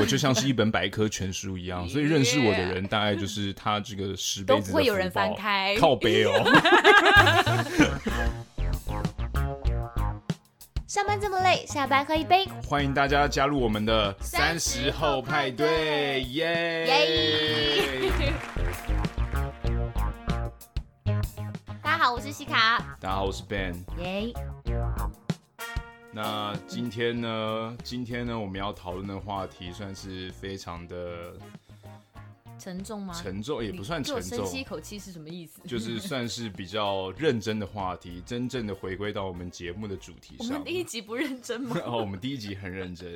我就像是一本百科全书一样，所以认识我的人大概就是他这个十辈子都不会有人翻开靠背哦。上班这么累，下班喝一杯。欢迎大家加入我们的三十后派对，耶！耶！大家好，我是西卡。大家好，我是 Ben。耶！那今天呢？今天呢？我们要讨论的话题算是非常的沉重吗？沉重也不算沉重。深吸一口气是什么意思？就是算是比较认真的话题，真正的回归到我们节目的主题上。我们第一集不认真吗？哦，我们第一集很认真。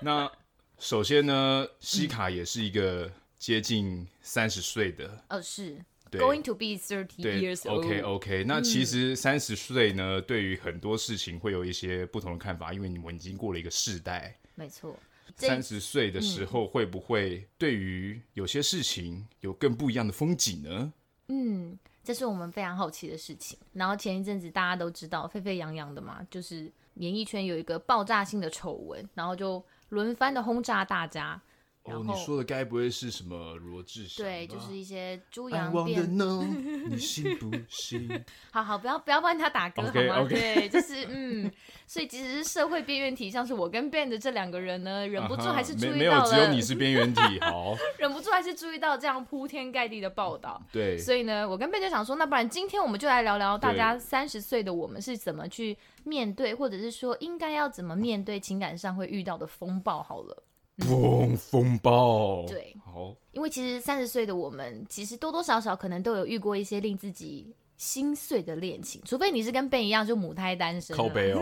那首先呢，西卡也是一个接近三十岁的。哦，是。对 Going to be thirty years old。OK OK，那其实三十岁呢，对于很多事情会有一些不同的看法，因为你们已经过了一个世代。没错。三十岁的时候，会不会对于有些事情有更不一样的风景呢？嗯，这是我们非常好奇的事情。然后前一阵子大家都知道沸沸扬扬的嘛，就是演艺圈有一个爆炸性的丑闻，然后就轮番的轰炸大家。哦，你说的该不会是什么罗志祥？对，就是一些猪羊变。你信不信？好好，不要不要帮他打歌，okay, 好吗？Okay. 对，就是嗯，所以其实是社会边缘体，像是我跟 Ben 的这两个人呢，忍不住还是注意到了。Uh-huh, 没，没有，只有你是边缘体，好，忍不住还是注意到这样铺天盖地的报道。对，所以呢，我跟 Ben 就想说，那不然今天我们就来聊聊大家三十岁的我们是怎么去面对，或者是说应该要怎么面对情感上会遇到的风暴好了。风风暴，对，好，因为其实三十岁的我们，其实多多少少可能都有遇过一些令自己心碎的恋情，除非你是跟 Ben 一样就母胎单身，靠背哦，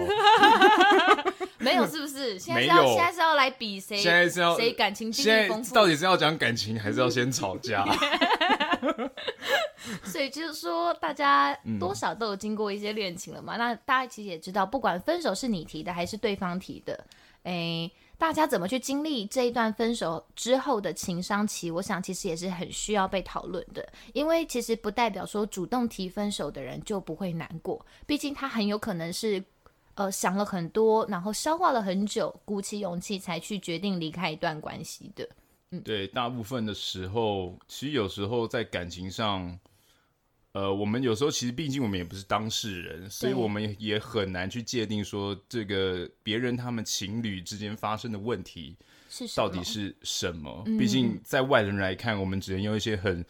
没有是不是？现在是要现在是要来比谁？现在是要谁感情经历丰富？到底是要讲感情，还是要先吵架？所以就是说，大家多少都有经过一些恋情了嘛。嗯、那大家其实也知道，不管分手是你提的还是对方提的，哎。大家怎么去经历这一段分手之后的情伤期？我想其实也是很需要被讨论的，因为其实不代表说主动提分手的人就不会难过，毕竟他很有可能是呃想了很多，然后消化了很久，鼓起勇气才去决定离开一段关系的。嗯，对，大部分的时候，其实有时候在感情上。呃，我们有时候其实毕竟我们也不是当事人，所以我们也很难去界定说这个别人他们情侣之间发生的问题到底是什么。毕竟在外人来看，我们只能用一些很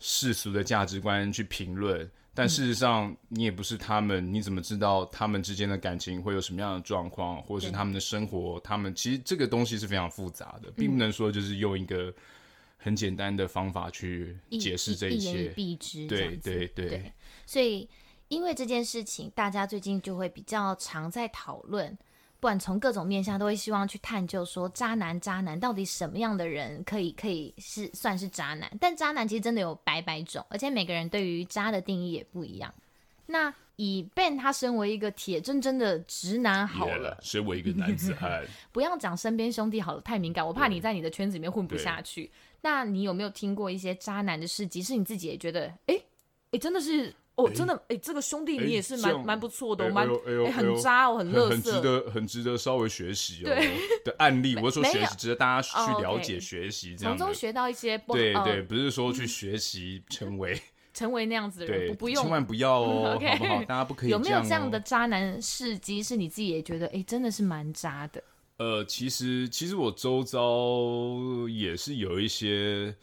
世俗的价值观去评论，但事实上你也不是他们，你怎么知道他们之间的感情会有什么样的状况，或者是他们的生活？他们其实这个东西是非常复杂的，并不能说就是用一个。很简单的方法去解释这一切，一言以蔽之，对对对，对。所以，因为这件事情，大家最近就会比较常在讨论，不管从各种面向，都会希望去探究说，渣男渣男到底什么样的人可以可以是算是渣男？但渣男其实真的有百百种，而且每个人对于渣的定义也不一样。那以 Ben 他身为一个铁铮铮的直男好了，yeah, 身为一个男子汉，不要讲身边兄弟好了，太敏感，我怕你在你的圈子里面混不下去。那你有没有听过一些渣男的事迹？是你自己也觉得，哎、欸、哎、欸，真的是哦，真的哎、欸，这个兄弟你也是蛮蛮、欸、不错的，蛮哎、欸欸、很渣哦，很乐值得很值得稍微学习哦对的案例。我说学习，值得大家去了解学习，从中学到一些不。对对，不是说去 学习成为、嗯、成为那样子的人，不不用，千万不要哦，好不好？大家不可以、哦。有没有这样的渣男事迹？是你自己也觉得，哎、欸，真的是蛮渣的。呃，其实其实我周遭也是有一些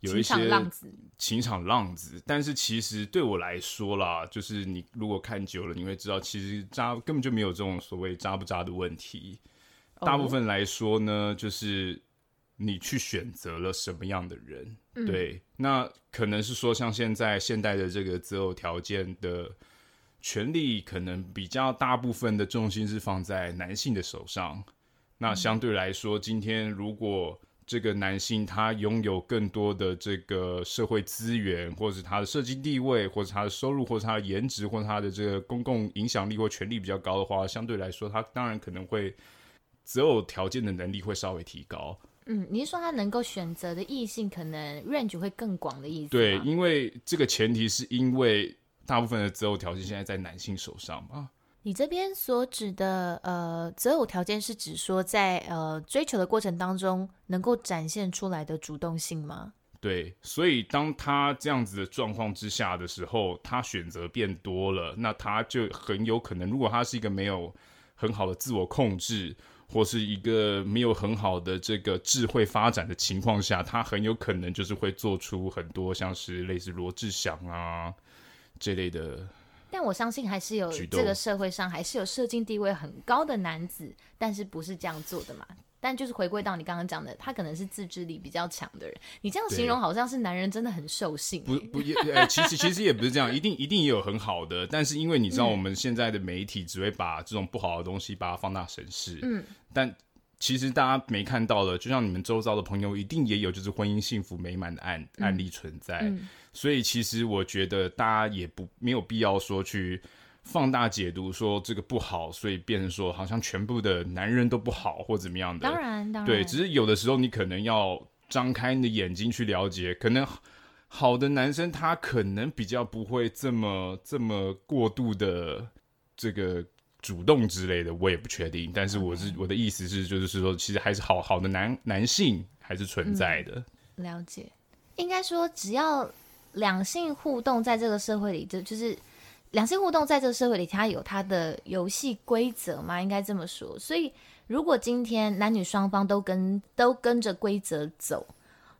有一些情场浪子，情场浪子，但是其实对我来说啦，就是你如果看久了，你会知道，其实渣根本就没有这种所谓渣不渣的问题。大部分来说呢，就是你去选择了什么样的人，嗯、对，那可能是说像现在现代的这个择偶条件的。权力可能比较大部分的重心是放在男性的手上，那相对来说，今天如果这个男性他拥有更多的这个社会资源，或者是他的社经地位，或者他的收入，或者他的颜值，或者他的这个公共影响力或权力比较高的话，相对来说，他当然可能会择偶条件的能力会稍微提高。嗯，你是说他能够选择的异性可能 range 会更广的意思？对，因为这个前提是因为。大部分的择偶条件现在在男性手上嘛，你这边所指的呃择偶条件是指说在呃追求的过程当中能够展现出来的主动性吗？对，所以当他这样子的状况之下的时候，他选择变多了，那他就很有可能，如果他是一个没有很好的自我控制，或是一个没有很好的这个智慧发展的情况下，他很有可能就是会做出很多像是类似罗志祥啊这类的。但我相信还是有这个社会上还是有社经地位很高的男子，但是不是这样做的嘛？但就是回归到你刚刚讲的，他可能是自制力比较强的人。你这样形容好像是男人真的很兽性。不不也呃，其实其实也不是这样，一定一定也有很好的。但是因为你知道我们现在的媒体只会把这种不好的东西把它放大审视，嗯，但其实大家没看到的，就像你们周遭的朋友一定也有就是婚姻幸福美满的案案例存在。所以其实我觉得大家也不没有必要说去放大解读说这个不好，所以变成说好像全部的男人都不好或怎么样的。当然，当然，对，只是有的时候你可能要张开你的眼睛去了解，可能好的男生他可能比较不会这么这么过度的这个主动之类的，我也不确定。但是我是我的意思是，就是说其实还是好好的男男性还是存在的。嗯，了解，应该说只要。两性互动在这个社会里，就就是两性互动在这个社会里，它有它的游戏规则嘛，应该这么说。所以，如果今天男女双方都跟都跟着规则走，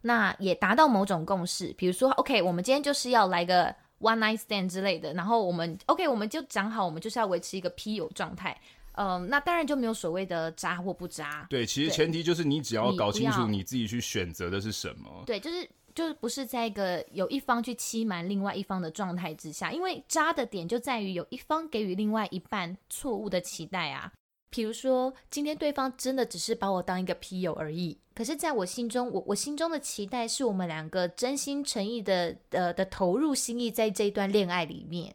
那也达到某种共识，比如说，OK，我们今天就是要来个 one night stand 之类的，然后我们 OK，我们就讲好，我们就是要维持一个 P 友状态。嗯，那当然就没有所谓的渣或不渣。对，其实前提就是你只要搞清楚你自己去选择的是什么。对，就是。就是不是在一个有一方去欺瞒另外一方的状态之下，因为渣的点就在于有一方给予另外一半错误的期待啊。比如说，今天对方真的只是把我当一个啤友而已，可是在我心中，我我心中的期待是我们两个真心诚意的呃的投入心意在这一段恋爱里面。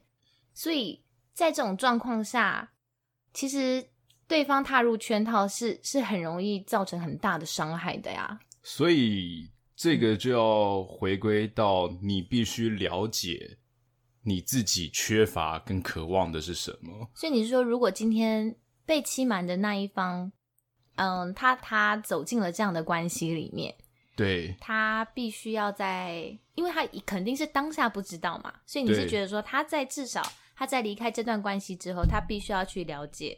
所以在这种状况下，其实对方踏入圈套是是很容易造成很大的伤害的呀。所以。这个就要回归到你必须了解你自己缺乏跟渴望的是什么。所以你是说，如果今天被欺瞒的那一方，嗯，他他走进了这样的关系里面，对，他必须要在，因为他肯定是当下不知道嘛，所以你是觉得说他在至少他在离开这段关系之后，他必须要去了解。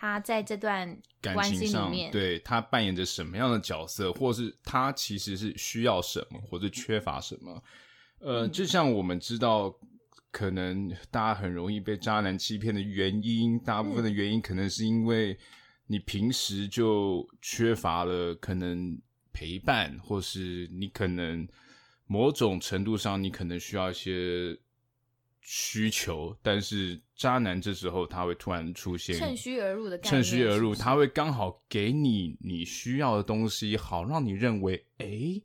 他在这段感情上，对，他扮演着什么样的角色，或是他其实是需要什么，或者缺乏什么？呃，嗯、就像我们知道，可能大家很容易被渣男欺骗的原因，大部分的原因可能是因为你平时就缺乏了可能陪伴，或是你可能某种程度上，你可能需要一些。需求，但是渣男这时候他会突然出现，趁虚而入的概念，趁虚而入，他会刚好给你你需要的东西，好让你认为，诶，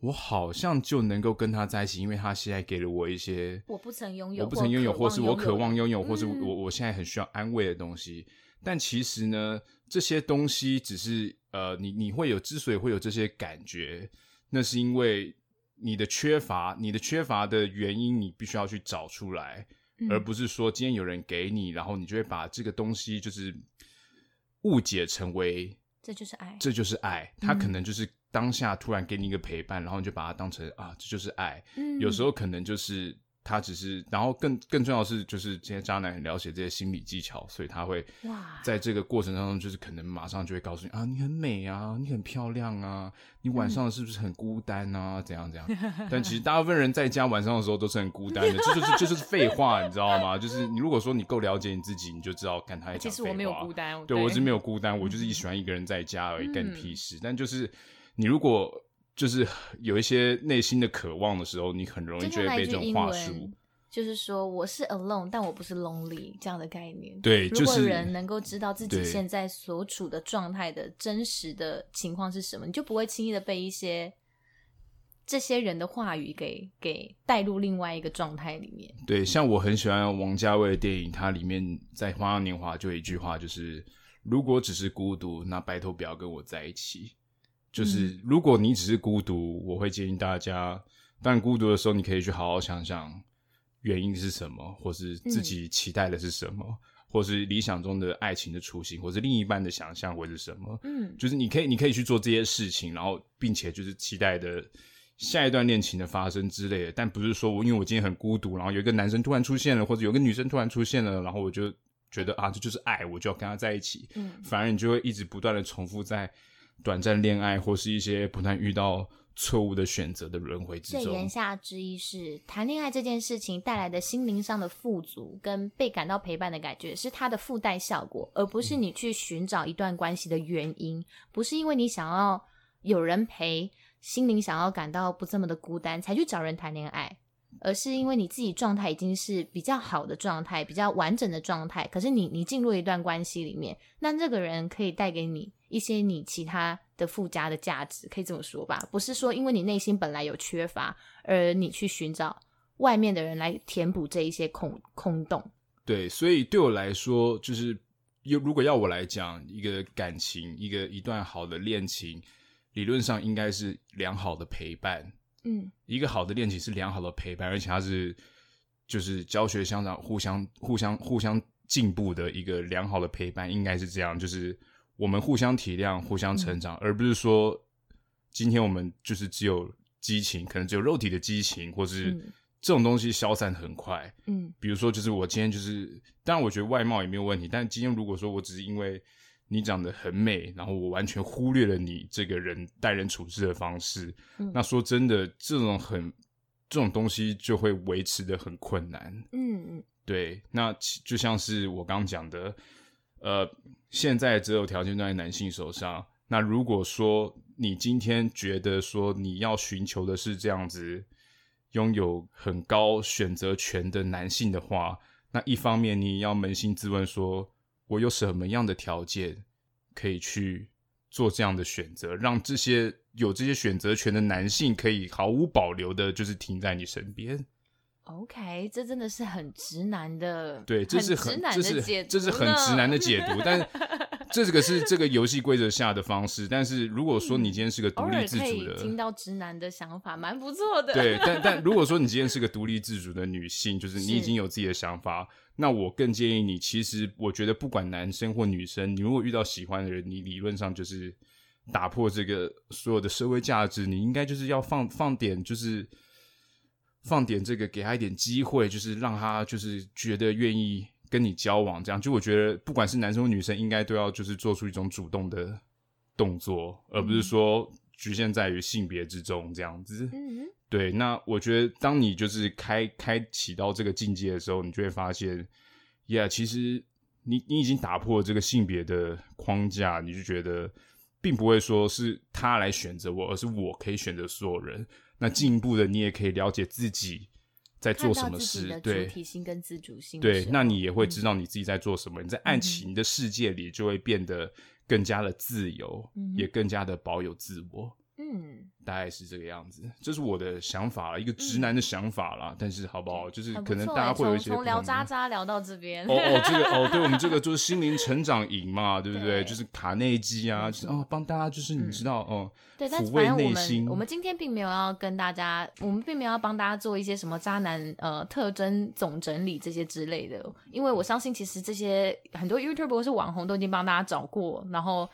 我好像就能够跟他在一起，因为他现在给了我一些我不曾拥有，我不曾拥有，或是我渴望拥有，或是我我现在很需要安慰的东西。嗯、但其实呢，这些东西只是呃，你你会有之所以会有这些感觉，那是因为。你的缺乏，你的缺乏的原因，你必须要去找出来，嗯、而不是说今天有人给你，然后你就会把这个东西就是误解成为这就是爱，这就是爱。他可能就是当下突然给你一个陪伴，嗯、然后你就把它当成啊，这就是爱。嗯、有时候可能就是。他只是，然后更更重要的是，就是这些渣男很了解这些心理技巧，所以他会在这个过程当中，就是可能马上就会告诉你啊，你很美啊，你很漂亮啊，你晚上是不是很孤单啊？怎样怎样？但其实大部分人在家晚上的时候都是很孤单的，这就是这就是废话，你知道吗？就是你如果说你够了解你自己，你就知道看他讲废话。其实我没有孤单，对，对我是没有孤单，我就是一喜欢一个人在家而已，干你屁事。但就是你如果。就是有一些内心的渴望的时候，你很容易就会被这种话术，就是说我是 alone，但我不是 lonely 这样的概念。对，就是、如果人能够知道自己现在所处的状态的真实的情况是什么，你就不会轻易的被一些这些人的话语给给带入另外一个状态里面。对，像我很喜欢王家卫的电影，它里面在《花样年华》就有一句话，就是如果只是孤独，那拜托不要跟我在一起。就是如果你只是孤独，我会建议大家，但孤独的时候，你可以去好好想想原因是什么，或是自己期待的是什么，或是理想中的爱情的雏形，或是另一半的想象，或是什么，嗯，就是你可以，你可以去做这些事情，然后并且就是期待的下一段恋情的发生之类的，但不是说我因为我今天很孤独，然后有一个男生突然出现了，或者有个女生突然出现了，然后我就觉得啊，这就是爱，我就要跟他在一起，嗯，反而你就会一直不断的重复在短暂恋爱或是一些不断遇到。错误的选择的轮回之中，这言下之意是，谈恋爱这件事情带来的心灵上的富足跟被感到陪伴的感觉，是它的附带效果，而不是你去寻找一段关系的原因。嗯、不是因为你想要有人陪，心灵想要感到不这么的孤单，才去找人谈恋爱，而是因为你自己状态已经是比较好的状态，比较完整的状态。可是你你进入一段关系里面，那这个人可以带给你一些你其他。的附加的价值，可以这么说吧？不是说因为你内心本来有缺乏，而你去寻找外面的人来填补这一些空空洞。对，所以对我来说，就是又如果要我来讲一个感情，一个一段好的恋情，理论上应该是良好的陪伴。嗯，一个好的恋情是良好的陪伴，而且它是就是教学相长、互相互相互相进步的一个良好的陪伴，应该是这样，就是。我们互相体谅，互相成长，嗯、而不是说今天我们就是只有激情，可能只有肉体的激情，或是这种东西消散很快。嗯，比如说，就是我今天就是，当然我觉得外貌也没有问题，但今天如果说我只是因为你长得很美，然后我完全忽略了你这个人待人处事的方式，嗯、那说真的，这种很这种东西就会维持的很困难。嗯嗯，对，那就像是我刚刚讲的。呃，现在择偶条件在男性手上。那如果说你今天觉得说你要寻求的是这样子拥有很高选择权的男性的话，那一方面你要扪心自问说，我有什么样的条件可以去做这样的选择，让这些有这些选择权的男性可以毫无保留的，就是停在你身边。OK，这真的是很直男的，对，这是很，很直男的解读，这是，这是很直男的解读。但 这个是这个游戏规则下的方式。但是如果说你今天是个独立自主的，听到直男的想法，蛮不错的。对，但但 如果说你今天是个独立自主的女性，就是你已经有自己的想法，那我更建议你，其实我觉得不管男生或女生，你如果遇到喜欢的人，你理论上就是打破这个所有的社会价值，你应该就是要放放点就是。放点这个，给他一点机会，就是让他就是觉得愿意跟你交往，这样就我觉得，不管是男生或女生，应该都要就是做出一种主动的动作，而不是说局限在于性别之中这样子。嗯，对。那我觉得，当你就是开开启到这个境界的时候，你就会发现，Yeah，其实你你已经打破了这个性别的框架，你就觉得并不会说是他来选择我，而是我可以选择所有人。那进一步的，你也可以了解自己在做什么事，对，主体性跟自主性，对，那你也会知道你自己在做什么。嗯、你在爱情的世界里，就会变得更加的自由，嗯、也更加的保有自我。嗯，大概是这个样子，这是我的想法，一个直男的想法啦。嗯、但是好不好？就是可能大家会有一些从聊渣渣聊到这边。哦哦，这个哦，对我们这个 就是心灵成长营嘛，对不对？对就是卡内基啊，就是哦，帮大家就是你知道、嗯、哦，对，但是反正我们我们今天并没有要跟大家，我们并没有要帮大家做一些什么渣男呃特征总整理这些之类的，因为我相信其实这些很多 YouTuber 或是网红都已经帮大家找过，然后。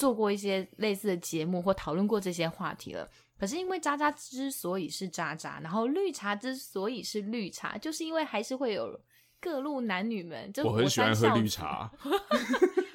做过一些类似的节目或讨论过这些话题了，可是因为渣渣之所以是渣渣，然后绿茶之所以是绿茶，就是因为还是会有各路男女们，就我很喜欢喝绿茶。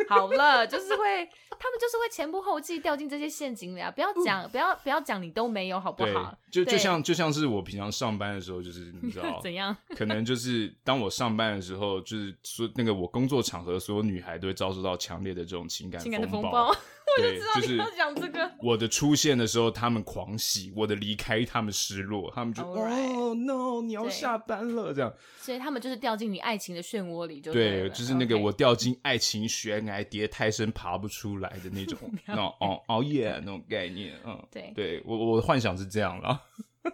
好了，就是会，他们就是会前仆后继掉进这些陷阱里啊！不要讲，不要不要讲，你都没有，好不好？就就像就像是我平常上班的时候，就是你知道 怎样？可能就是当我上班的时候，就是说那个我工作场合，所有女孩都会遭受到强烈的这种情感风暴。对，就知道你要讲这个。我的出现的时候，他们狂喜；我的离开，他们失落。他们就哦 no，你要下班了这样。所以他们就是掉进你爱情的漩涡里，就对，就是那个我掉进爱情悬崖，跌太深爬不出来的那种，那种熬熬夜那种概念。嗯，对，对我我的幻想是这样啦。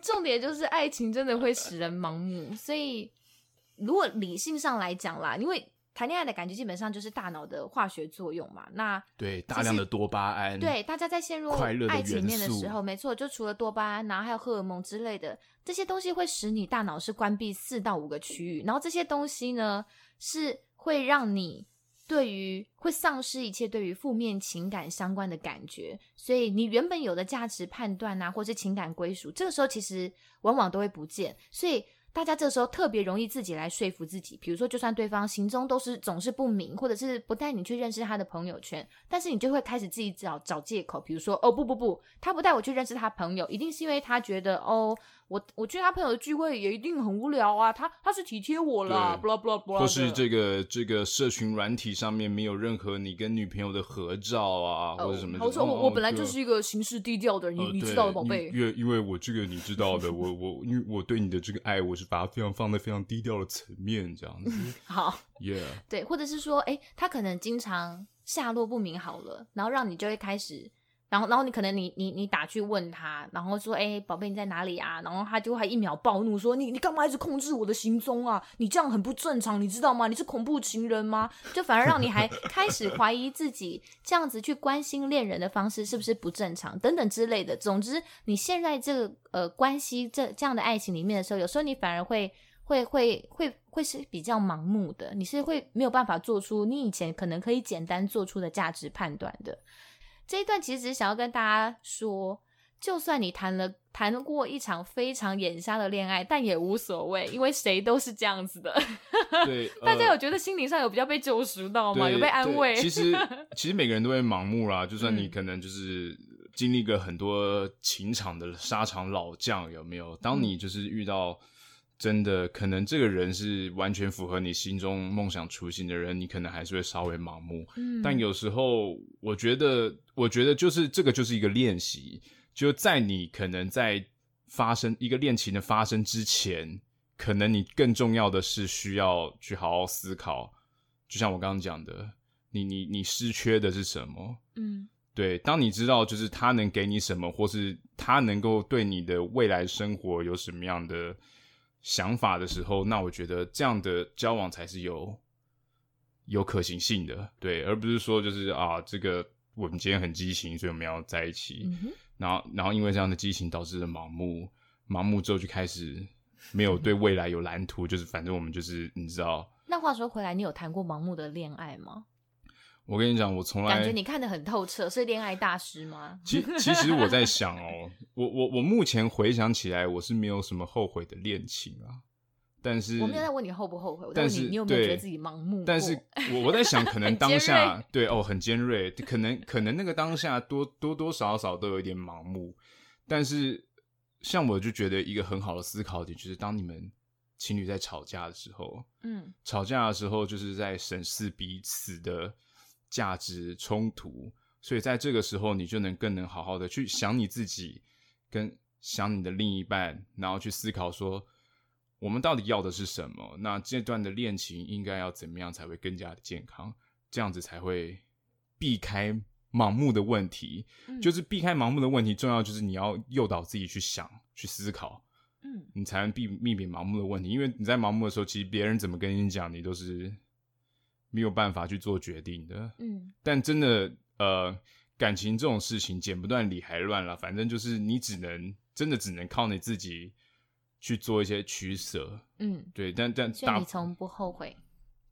重点就是爱情真的会使人盲目，所以如果理性上来讲啦，因为。谈恋爱的感觉基本上就是大脑的化学作用嘛，那对大量的多巴胺，对大家在陷入爱情面的时候，没错，就除了多巴胺，然后还有荷尔蒙之类的这些东西，会使你大脑是关闭四到五个区域，然后这些东西呢是会让你对于会丧失一切对于负面情感相关的感觉，所以你原本有的价值判断啊，或是情感归属，这个时候其实往往都会不见，所以。大家这时候特别容易自己来说服自己，比如说，就算对方行踪都是总是不明，或者是不带你去认识他的朋友圈，但是你就会开始自己找找借口，比如说，哦不不不，他不带我去认识他朋友，一定是因为他觉得哦。我我去他朋友的聚会也一定很无聊啊，他他是体贴我了，blah blah blah，或是这个这个社群软体上面没有任何你跟女朋友的合照啊，呃、或者什么。我说我我本来就是一个行事低调的人，你知道的，宝贝。因为因为我这个你知道的，我我因为我对你的这个爱，我是把它非常放在非常低调的层面这样子。好，Yeah，对，或者是说，哎，他可能经常下落不明，好了，然后让你就会开始。然后，然后你可能你你你打去问他，然后说，哎，宝贝你在哪里啊？然后他就会一秒暴怒说，你你干嘛一直控制我的行踪啊？你这样很不正常，你知道吗？你是恐怖情人吗？就反而让你还 开始怀疑自己，这样子去关心恋人的方式是不是不正常等等之类的。总之，你现在这个呃关系这这样的爱情里面的时候，有时候你反而会会会会会是比较盲目的，你是会没有办法做出你以前可能可以简单做出的价值判断的。这一段其实只是想要跟大家说，就算你谈了谈过一场非常眼瞎的恋爱，但也无所谓，因为谁都是这样子的。对，大家有觉得心灵上有比较被救赎到吗？有被安慰？其实，其实每个人都会盲目啦。就算你可能就是经历过很多情场的沙场老将，有没有？当你就是遇到。真的，可能这个人是完全符合你心中梦想初心的人，你可能还是会稍微盲目。嗯，但有时候我觉得，我觉得就是这个就是一个练习，就在你可能在发生一个恋情的发生之前，可能你更重要的是需要去好好思考。就像我刚刚讲的，你你你失缺的是什么？嗯，对，当你知道就是他能给你什么，或是他能够对你的未来生活有什么样的。想法的时候，那我觉得这样的交往才是有有可行性的，对，而不是说就是啊，这个我们今天很激情，所以我们要在一起，嗯、然后然后因为这样的激情导致了盲目，盲目之后就开始没有对未来有蓝图，就是反正我们就是你知道。那话说回来，你有谈过盲目的恋爱吗？我跟你讲，我从来感觉你看得很透彻，是恋爱大师吗？其其实我在想哦，我我我目前回想起来，我是没有什么后悔的恋情啊。但是我没有在问你后不后悔，但是你有没有觉得自己盲目？但是我我在想，可能当下对哦很尖锐，可能可能那个当下多多多少少都有一点盲目。但是像我就觉得一个很好的思考点，就是当你们情侣在吵架的时候，嗯，吵架的时候就是在审视彼此的。价值冲突，所以在这个时候，你就能更能好好的去想你自己，跟想你的另一半，然后去思考说，我们到底要的是什么？那这段的恋情应该要怎么样才会更加的健康？这样子才会避开盲目的问题。嗯，就是避开盲目的问题，重要就是你要诱导自己去想、去思考，嗯，你才能避避免盲目的问题。因为你在盲目的时候，其实别人怎么跟你讲，你都是。没有办法去做决定的，嗯，但真的，呃，感情这种事情剪不断理还乱了，反正就是你只能真的只能靠你自己去做一些取舍，嗯，对，但但所以你从不后悔，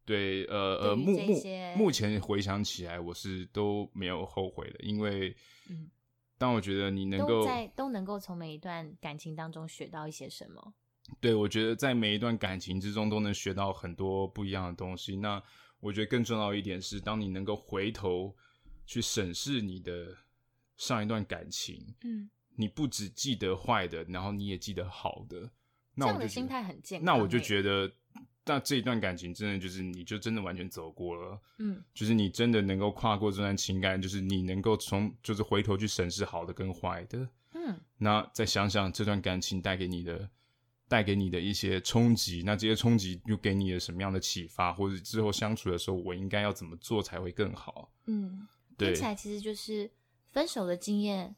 对，呃呃，目目目前回想起来，我是都没有后悔的，因为，嗯，当我觉得你能够都在都能够从每一段感情当中学到一些什么，对，我觉得在每一段感情之中都能学到很多不一样的东西，那。我觉得更重要一点是，当你能够回头去审视你的上一段感情，嗯，你不只记得坏的，然后你也记得好的，那我就这样的心态很健康。那我就觉得，那这一段感情真的就是，你就真的完全走过了，嗯，就是你真的能够跨过这段情感，就是你能够从就是回头去审视好的跟坏的，嗯，那再想想这段感情带给你的。带给你的一些冲击，那这些冲击又给你了什么样的启发？或者之后相处的时候，我应该要怎么做才会更好？嗯，对，听起来其实就是分手的经验，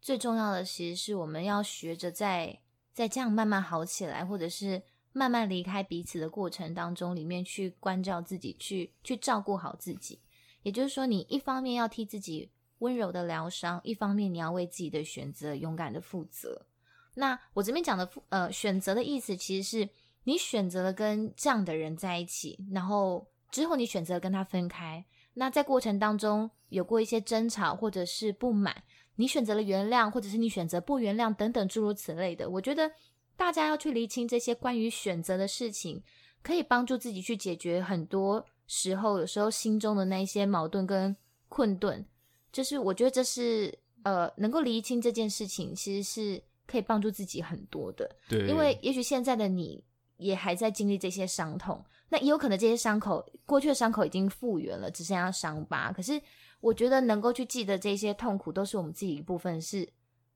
最重要的其实是我们要学着在在这样慢慢好起来，或者是慢慢离开彼此的过程当中，里面去关照自己，去去照顾好自己。也就是说，你一方面要替自己温柔的疗伤，一方面你要为自己的选择勇敢的负责。那我这边讲的负呃选择的意思，其实是你选择了跟这样的人在一起，然后之后你选择跟他分开，那在过程当中有过一些争吵或者是不满，你选择了原谅，或者是你选择不原谅等等诸如此类的。我觉得大家要去厘清这些关于选择的事情，可以帮助自己去解决很多时候有时候心中的那些矛盾跟困顿。就是我觉得这是呃能够厘清这件事情，其实是可以帮助自己很多的。对，因为也许现在的你也还在经历这些伤痛。那也有可能这些伤口，过去的伤口已经复原了，只剩下伤疤。可是我觉得能够去记得这些痛苦，都是我们自己一部分是，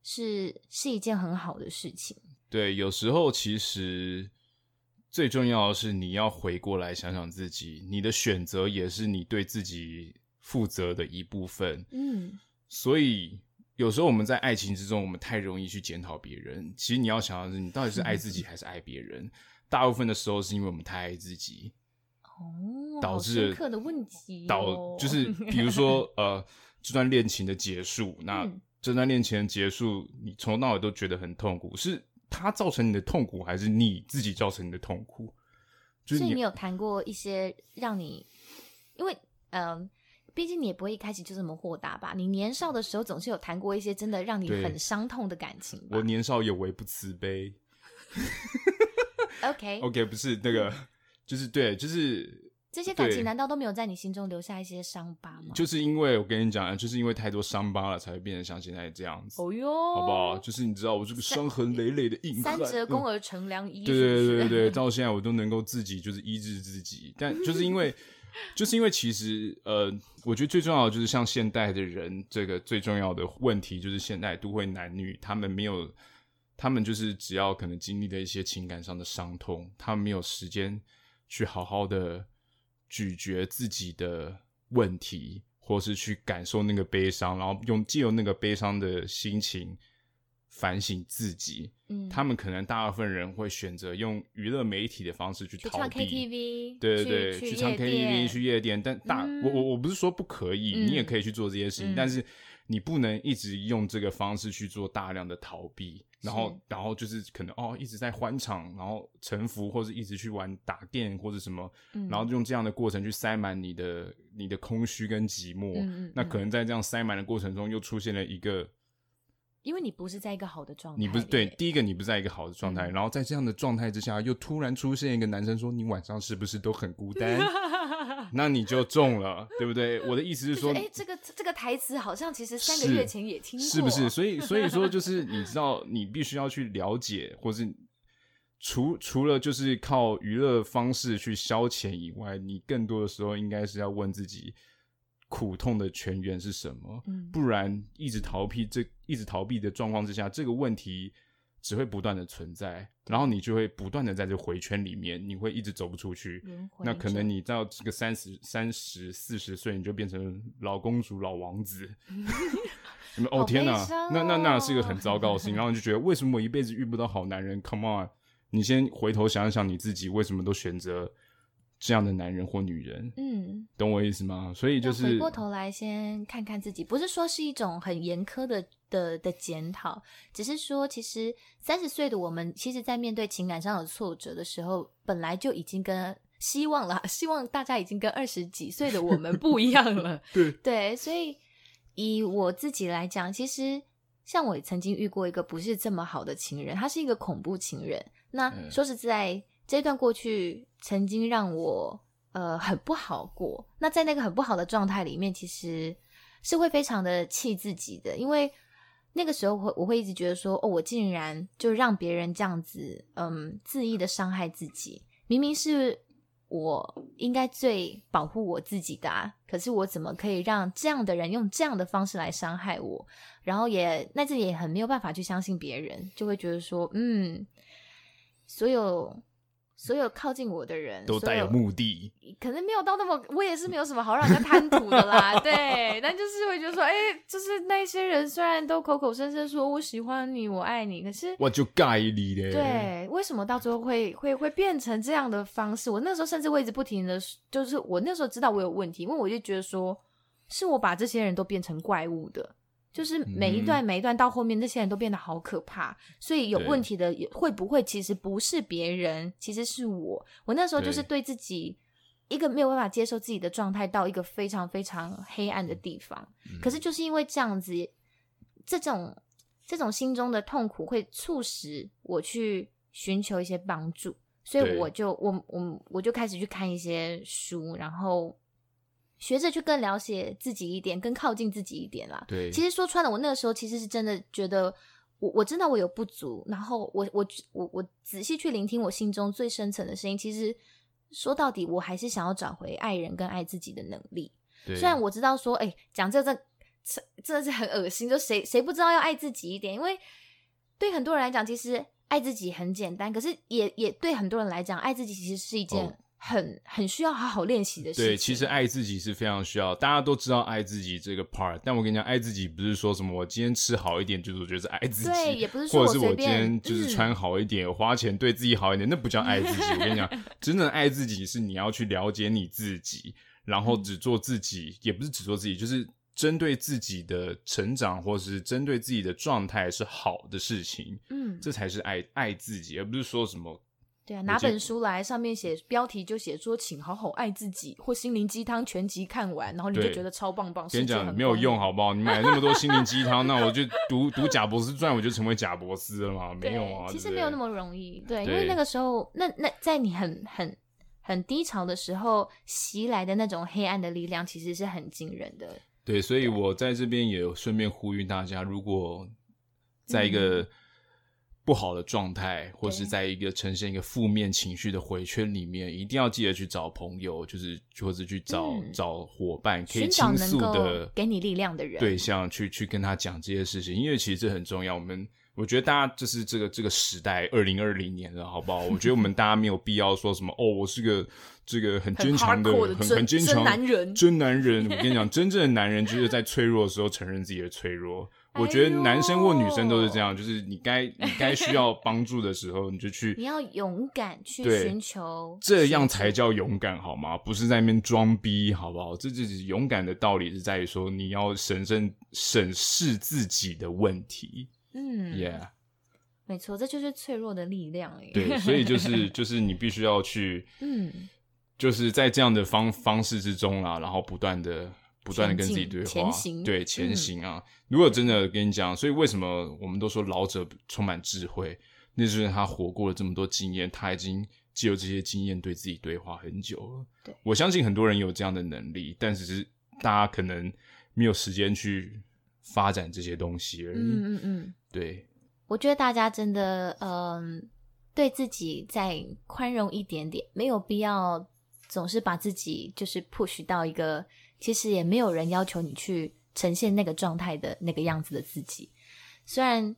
是是是一件很好的事情。对，有时候其实最重要的是你要回过来想想自己，你的选择也是你对自己负责的一部分。嗯，所以有时候我们在爱情之中，我们太容易去检讨别人。其实你要想的是，你到底是爱自己还是爱别人？大部分的时候是因为我们太爱自己，哦，导致深刻的问题、哦，导就 是比如说呃，这段恋情的结束，那这段恋情的结束，你从头到尾都觉得很痛苦，是他造成你的痛苦，还是你自己造成你的痛苦？就是你，所以你有谈过一些让你，因为嗯、呃，毕竟你也不会一开始就这么豁达吧？你年少的时候总是有谈过一些真的让你很伤痛的感情。我年少有为不慈悲。OK，OK，okay. okay, 不是那个，就是对，就是这些感情难道都没有在你心中留下一些伤疤吗？就是因为我跟你讲，就是因为太多伤疤了，才会变成像现在这样子。哦哟，好不好？就是你知道我这个伤痕累累的硬汉，三折肱而成良医。对对对对对，到现在我都能够自己就是医治自己，但就是因为，就是因为其实呃，我觉得最重要的就是像现代的人，这个最重要的问题就是现代都会男女他们没有。他们就是只要可能经历了一些情感上的伤痛，他们没有时间去好好的咀嚼自己的问题，或是去感受那个悲伤，然后用借由那个悲伤的心情反省自己。嗯，他们可能大部分人会选择用娱乐媒体的方式去逃避。KTV，对对对，去，去唱 KTV，去夜店。但大、嗯、我我我不是说不可以，你也可以去做这些事情，嗯、但是你不能一直用这个方式去做大量的逃避。然后，然后就是可能哦，一直在欢场，然后沉浮，或者一直去玩打电或者什么，嗯、然后用这样的过程去塞满你的你的空虚跟寂寞。那可能在这样塞满的过程中，又出现了一个，因为你不是在一个好的状态，你不是对，第一个你不在一个好的状态，嗯、然后在这样的状态之下，又突然出现一个男生说：“你晚上是不是都很孤单？”那你就中了，对不对？我的意思是说，哎，这个这个台词好像其实三个月前也听过，是不是？所以所以说，就是你知道，你必须要去了解，或是除除了就是靠娱乐方式去消遣以外，你更多的时候应该是要问自己，苦痛的泉源是什么？嗯，不然一直逃避这一直逃避的状况之下，这个问题。只会不断的存在，然后你就会不断的在这回圈里面，你会一直走不出去。那可能你到这个三十三十四十岁，你就变成老公主、老王子。哦天哪，哦、那那那是一个很糟糕的事情。然后你就觉得，为什么我一辈子遇不到好男人？Come on，你先回头想想你自己，为什么都选择？这样的男人或女人，嗯，懂我意思吗？所以就是回过头来先看看自己，不是说是一种很严苛的的的检讨，只是说，其实三十岁的我们，其实在面对情感上的挫折的时候，本来就已经跟希望了，希望大家已经跟二十几岁的我们不一样了。对对，所以以我自己来讲，其实像我曾经遇过一个不是这么好的情人，他是一个恐怖情人。那说实在。这段过去曾经让我呃很不好过，那在那个很不好的状态里面，其实是会非常的气自己的，因为那个时候会我会一直觉得说，哦，我竟然就让别人这样子，嗯，恣意的伤害自己，明明是我应该最保护我自己的啊，可是我怎么可以让这样的人用这样的方式来伤害我？然后也那这也很没有办法去相信别人，就会觉得说，嗯，所有。所有靠近我的人都带有目的，可能没有到那么，我也是没有什么好让人家贪图的啦。对，但就是会觉得说，哎、欸，就是那些人虽然都口口声声说我喜欢你，我爱你，可是我就该你的。对，为什么到最后会会会变成这样的方式？我那时候甚至会一直不停的，就是我那时候知道我有问题，因为我就觉得说，是我把这些人都变成怪物的。就是每一段每一段到后面，那些人都变得好可怕，所以有问题的也会不会其实不是别人，其实是我。我那时候就是对。自己一个没有办法接受自己的状态到一个非常非常黑暗的地方。嗯、可是就是因为这样子，这种这种心中的痛苦会促使我去寻求一些帮助，所以我就我我我就开始去看一些书，然后学着去更了解自己一点，更靠近自己一点啦。对，其实说穿了，我那个时候其实是真的觉得。我我知道我有不足，然后我我我我仔细去聆听我心中最深层的声音。其实说到底，我还是想要找回爱人跟爱自己的能力。虽然我知道说，哎，讲这个这真的是很恶心，就谁谁不知道要爱自己一点？因为对很多人来讲，其实爱自己很简单，可是也也对很多人来讲，爱自己其实是一件。哦很很需要好好练习的事情。对，其实爱自己是非常需要。大家都知道爱自己这个 part，但我跟你讲，爱自己不是说什么我今天吃好一点，就是我觉得是爱自己。对，也不是说或者是我今天就是穿好一点，嗯、花钱对自己好一点，那不叫爱自己。我跟你讲，真正爱自己是你要去了解你自己，然后只做自己，嗯、也不是只做自己，就是针对自己的成长，或是针对自己的状态是好的事情。嗯，这才是爱爱自己，而不是说什么。对啊，拿本书来，上面写标题就写说，请好好爱自己，或心灵鸡汤全集看完，然后你就觉得超棒棒。跟你讲没有用，好不好？你买了那么多心灵鸡汤，那我就读读贾伯斯传，我就成为贾伯斯了吗？没有啊，其实没有那么容易。对，对因为那个时候，那那在你很很很低潮的时候，袭来的那种黑暗的力量，其实是很惊人的。对，所以我在这边也顺便呼吁大家，如果在一个、嗯。不好的状态，或是在一个呈现一个负面情绪的回圈里面，一定要记得去找朋友，就是或者去找、嗯、找伙伴，可以倾诉的，给你力量的人对象，去去跟他讲这些事情，因为其实这很重要。我们我觉得大家就是这个这个时代，二零二零年了，好不好？我觉得我们大家没有必要说什么哦，我是个这个很坚强的、很很，很坚强男人，真男人。我跟你讲，真正的男人就是在脆弱的时候承认自己的脆弱。我觉得男生或女生都是这样，就是你该你该需要 帮助的时候，你就去。你要勇敢去寻求，这样才叫勇敢，好吗？不是在那边装逼，好不好？这就是勇敢的道理，是在于说你要审慎审视自己的问题。嗯，Yeah，没错，这就是脆弱的力量。对，所以就是 就是你必须要去，嗯，就是在这样的方方式之中啦，然后不断的。不断的跟自己对话，前行对前行啊！嗯、如果真的跟你讲，所以为什么我们都说老者充满智慧？那就是他活过了这么多经验，他已经借由这些经验对自己对话很久了。对，我相信很多人有这样的能力，但只是大家可能没有时间去发展这些东西而已。嗯嗯嗯，对。我觉得大家真的，嗯，对自己再宽容一点点，没有必要总是把自己就是 push 到一个。其实也没有人要求你去呈现那个状态的那个样子的自己，虽然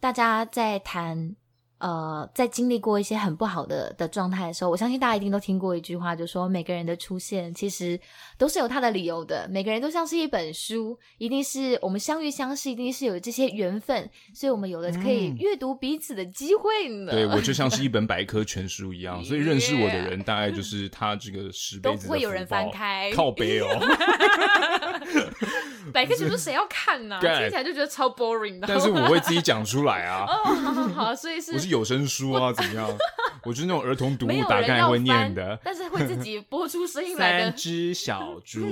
大家在谈。呃，在经历过一些很不好的的状态的时候，我相信大家一定都听过一句话，就是说每个人的出现其实都是有他的理由的。每个人都像是一本书，一定是我们相遇相识，一定是有这些缘分，所以我们有了可以阅读彼此的机会呢。嗯、对，我就像是一本百科全书一样，所以认识我的人 大概就是他这个十辈子都不会有人翻开靠背哦。百科全书谁要看呢、啊？听起来就觉得超 boring 的。但是我会自己讲出来啊。哦，好好好，所以是。是有声书啊，怎么样？我就是那种儿童读物，打开会念的，但是会自己播出声音来的。三只小猪，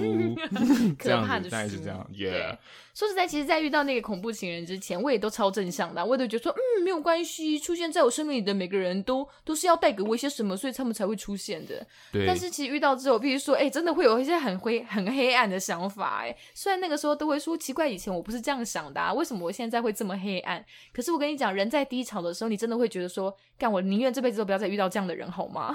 可怕的书，是这样。Yeah. 说实在，其实，在遇到那个恐怖情人之前，我也都超正向的，我也都觉得说，嗯，没有关系，出现在我生命里的每个人都都是要带给我一些什么，所以他们才会出现的。对。但是其实遇到之后，必须说，哎、欸，真的会有一些很灰、很黑暗的想法，哎，虽然那个时候都会说奇怪，以前我不是这样想的，啊，为什么我现在会这么黑暗？可是我跟你讲，人在低潮的时候，你真的会觉得说，干，我宁愿这辈子都不要再遇到这样的人，好吗？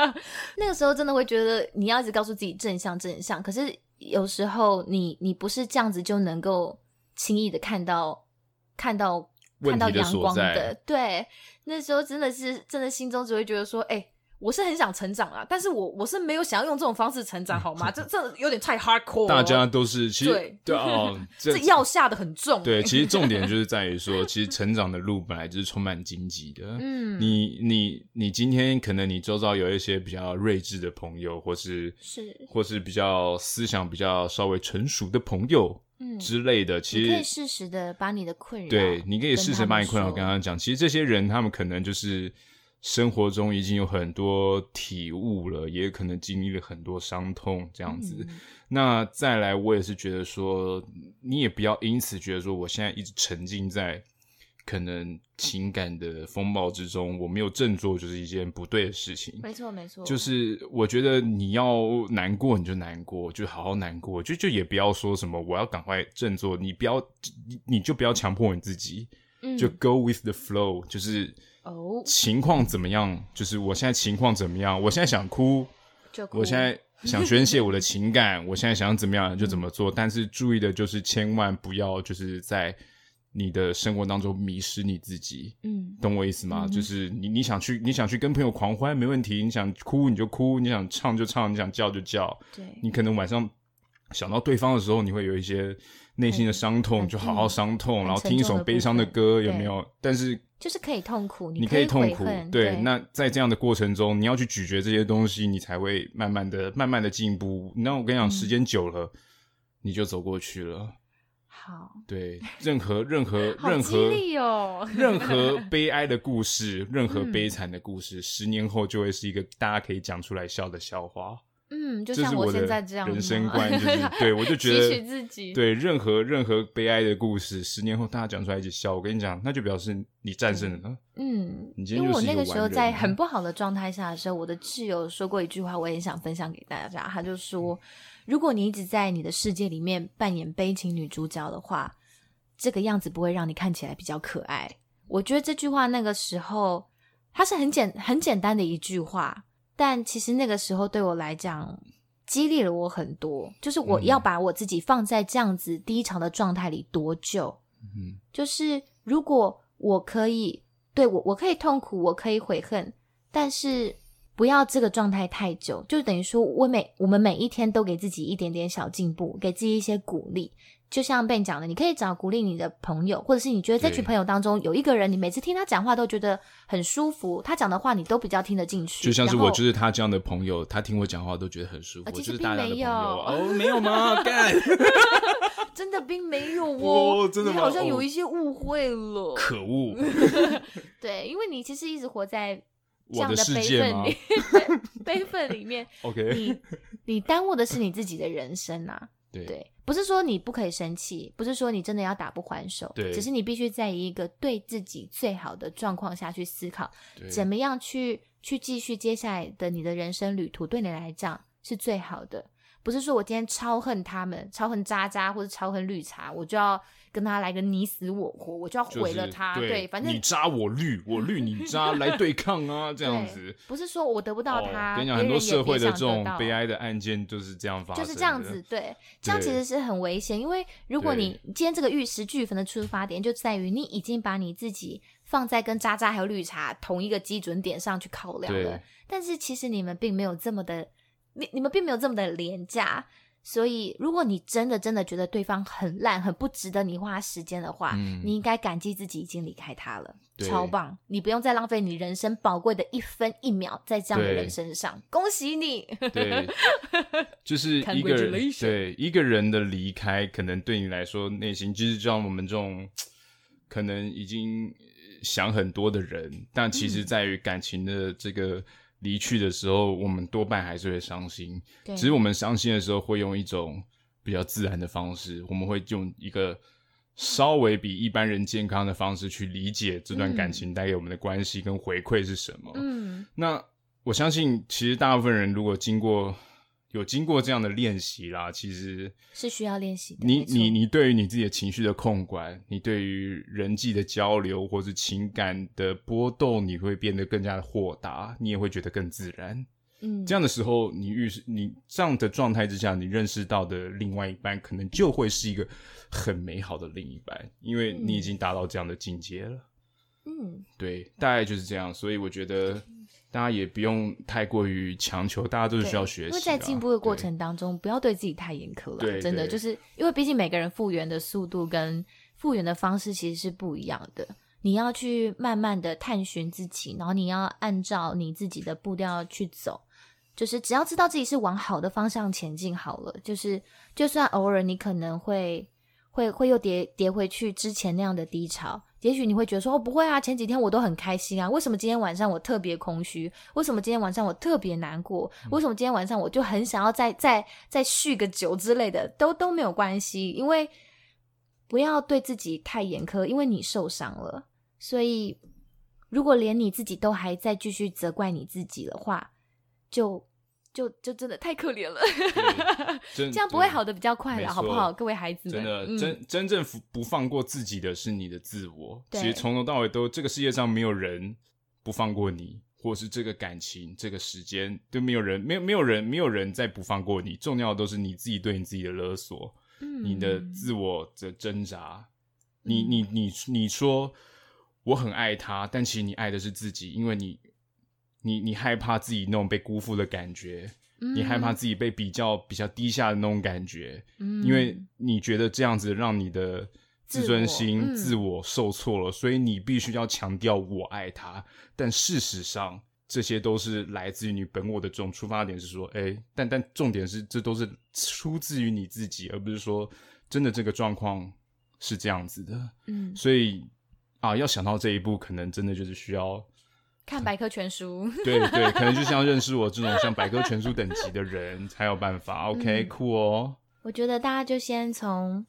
那个时候真的会觉得，你要一直告诉自己正向、正向。可是有时候你，你你不是这样子就能够。轻易的看到，看到看到阳光的，对，那时候真的是真的心中只会觉得说，哎、欸，我是很想成长啊，但是我我是没有想要用这种方式成长，好吗？这这有点太 hardcore。大家都是其实对对哦，这药下的很重。对，其实重点就是在于说，其实成长的路本来就是充满荆棘的。嗯，你你你今天可能你周遭有一些比较睿智的朋友，或是是或是比较思想比较稍微成熟的朋友。嗯，之类的，其实你可以适时的把你的困扰，对，你可以适时把你困扰跟他讲。其实这些人，他们可能就是生活中已经有很多体悟了，也可能经历了很多伤痛，这样子。嗯、那再来，我也是觉得说，你也不要因此觉得说，我现在一直沉浸在可能情感的风暴之中，我没有振作，就是一件不对的事情。没错，没错。就是我觉得你要难过，你就难过，就好好难过，就就也不要说什么我要赶快振作，你不要，你就不要强迫你自己，嗯、就 go with the flow，就是。哦，情况怎么样？就是我现在情况怎么样？我现在想哭，就哭。我现在想宣泄我的情感，我现在想怎么样就怎么做。嗯、但是注意的就是，千万不要就是在你的生活当中迷失你自己。嗯，懂我意思吗？嗯、就是你你想去你想去跟朋友狂欢没问题，你想哭你就哭，你想唱就唱，你想叫就叫。对，你可能晚上想到对方的时候，你会有一些内心的伤痛，就好好伤痛，然后听一首悲伤的歌，有没有？但是。就是可以痛苦，你可，以痛苦，对。那在这样的过程中，你要去咀嚼这些东西，你才会慢慢的、慢慢的进步。那我跟你讲，时间久了，嗯、你就走过去了。好，对，任何、任何、任何、哦、任何 悲哀的故事，任何悲惨的故事，嗯、十年后就会是一个大家可以讲出来笑的笑话。嗯，就像我现在这样，人生观就是 对，我就觉得，吸取自己，对任何任何悲哀的故事，十年后大家讲出来一起笑，我跟你讲，那就表示你战胜了。嗯，因为我那个时候在很不好的状态下的时候，我的挚友说过一句话，我也想分享给大家。他就说，如果你一直在你的世界里面扮演悲情女主角的话，这个样子不会让你看起来比较可爱。我觉得这句话那个时候，它是很简很简单的一句话。但其实那个时候对我来讲，激励了我很多。就是我要把我自己放在这样子低潮的状态里多久？嗯，就是如果我可以，对，我我可以痛苦，我可以悔恨，但是不要这个状态太久。就等于说我每我们每一天都给自己一点点小进步，给自己一些鼓励。就像被你讲的，你可以找鼓励你的朋友，或者是你觉得这群朋友当中有一个人，你每次听他讲话都觉得很舒服，他讲的话你都比较听得进去。就像是我就是他这样的朋友，他听我讲话都觉得很舒服。其实并没有 哦，没有吗？干，真的并没有哦，真的吗？你好像有一些误会了。可恶！对，因为你其实一直活在这样的悲愤里，悲愤里面。OK，你你耽误的是你自己的人生啊。对。对不是说你不可以生气，不是说你真的要打不还手，对，只是你必须在一个对自己最好的状况下去思考，怎么样去去继续接下来的你的人生旅途，对你来讲是最好的。不是说我今天超恨他们，超恨渣渣或者超恨绿茶，我就要跟他来个你死我活，我就要毁了他。就是、对，对，反正你渣我绿，我绿你渣 来对抗啊，这样子。不是说我得不到他，跟你讲，很多社会的这种悲哀的案件就是这样发生，就是这样子。对，这样其实是很危险，因为如果你今天这个玉石俱焚的出发点就在于你已经把你自己放在跟渣渣还有绿茶同一个基准点上去考量了，但是其实你们并没有这么的。你你们并没有这么的廉价，所以如果你真的真的觉得对方很烂、很不值得你花时间的话，嗯、你应该感激自己已经离开他了，超棒！你不用再浪费你人生宝贵的一分一秒在这样的人身上，恭喜你！对，就是 一个人对一个人的离开，可能对你来说内心就是像我们这种可能已经想很多的人，但其实在于感情的这个。嗯离去的时候，我们多半还是会伤心。对只是我们伤心的时候，会用一种比较自然的方式，我们会用一个稍微比一般人健康的方式去理解这段感情带给我们的关系跟回馈是什么。嗯，那我相信，其实大部分人如果经过。有经过这样的练习啦，其实是需要练习的。你你你对于你自己的情绪的控管，你对于人际的交流或是情感的波动，你会变得更加的豁达，你也会觉得更自然。嗯，这样的时候，你遇你这样的状态之下，你认识到的另外一半，可能就会是一个很美好的另一半，因为你已经达到这样的境界了。嗯，对，大概就是这样。所以我觉得。大家也不用太过于强求，大家都是需要学习。因为在进步的过程当中，不要对自己太严苛了。对，真的就是因为毕竟每个人复原的速度跟复原的方式其实是不一样的。你要去慢慢的探寻自己，然后你要按照你自己的步调去走。就是只要知道自己是往好的方向前进好了。就是就算偶尔你可能会。会会又跌跌回去之前那样的低潮。也许你会觉得说哦，不会啊，前几天我都很开心啊，为什么今天晚上我特别空虚？为什么今天晚上我特别难过？为什么今天晚上我就很想要再再再续个酒之类的？都都没有关系，因为不要对自己太严苛，因为你受伤了。所以如果连你自己都还在继续责怪你自己的话，就。就就真的太可怜了，这样不会好的比较快了，好不好？各位孩子们，真的、嗯、真真正不放过自己的是你的自我。其实从头到尾都，这个世界上没有人不放过你，或是这个感情、这个时间都没有人，没有没有人，没有人再不放过你。重要的都是你自己对你自己的勒索，嗯、你的自我的挣扎。你你你你说我很爱他，但其实你爱的是自己，因为你。你你害怕自己那种被辜负的感觉，嗯、你害怕自己被比较比较低下的那种感觉，嗯、因为你觉得这样子让你的自尊心、自我，自我受挫了，嗯、所以你必须要强调我爱他。但事实上，这些都是来自于你本我的这种出发点是说，哎、欸，但但重点是，这都是出自于你自己，而不是说真的这个状况是这样子的。嗯，所以啊，要想到这一步，可能真的就是需要。看百科全书，对对，可能就像认识我这种像百科全书等级的人才有办法。OK，酷哦。我觉得大家就先从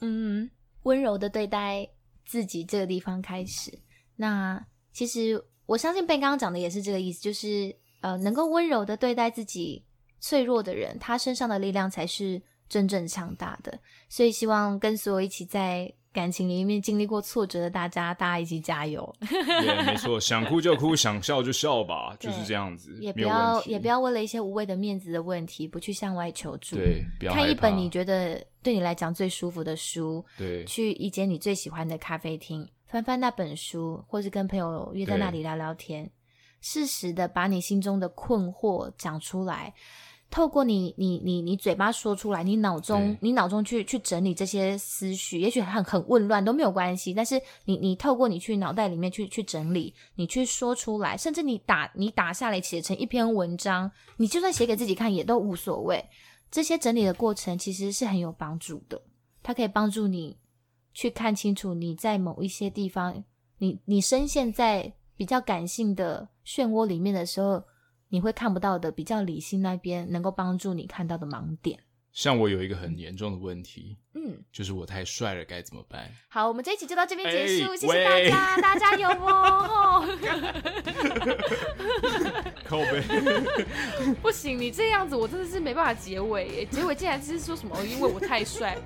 嗯温柔的对待自己这个地方开始。那其实我相信 Ben 刚刚讲的也是这个意思，就是呃，能够温柔的对待自己脆弱的人，他身上的力量才是真正强大的。所以希望跟所有一起在。感情里面经历过挫折的大家，大家一起加油。对，没错，想哭就哭，想笑就笑吧，就是这样子。也不要，也不要为了一些无谓的面子的问题，不去向外求助。对，看一本你觉得对你来讲最舒服的书。对，去一间你最喜欢的咖啡厅，翻翻那本书，或是跟朋友约在那里聊聊天，适时的把你心中的困惑讲出来。透过你，你，你，你嘴巴说出来，你脑中，你脑中去去整理这些思绪，也许很很混乱都没有关系。但是你，你透过你去脑袋里面去去整理，你去说出来，甚至你打你打下来写成一篇文章，你就算写给自己看也都无所谓。这些整理的过程其实是很有帮助的，它可以帮助你去看清楚你在某一些地方，你你深陷在比较感性的漩涡里面的时候。你会看不到的比较理性那边能够帮助你看到的盲点。像我有一个很严重的问题，嗯，就是我太帅了，该怎么办？好，我们这一集就到这边结束，欸、谢谢大家，大家加油哦！不行，你这样子我真的是没办法结尾耶，结尾竟然是说什么？因为我太帅。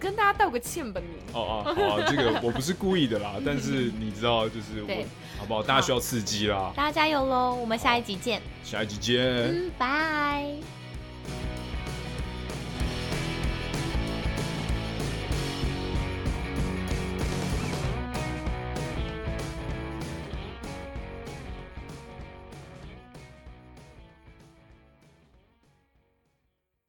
跟大家道个歉吧，你哦哦，好啊，这个 我不是故意的啦，但是你知道，就是我，好不好？大家需要刺激啦，大家加油喽！我们下一集见，下一集见，嗯，拜。